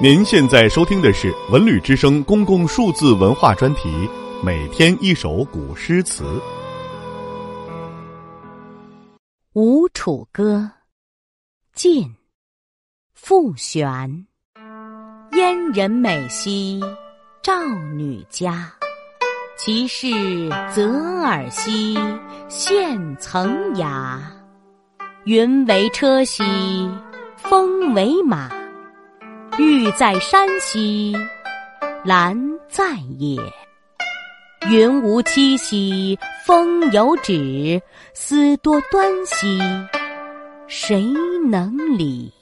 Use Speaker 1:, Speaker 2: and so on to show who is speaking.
Speaker 1: 您现在收听的是《文旅之声》公共数字文化专题，每天一首古诗词。
Speaker 2: 《吴楚歌》晋·傅玄。燕人美兮赵女佳，其事择尔兮献曾牙。云为车兮风为马。玉在山兮，兰在野。云无期兮，风有止。思多端兮，谁能理？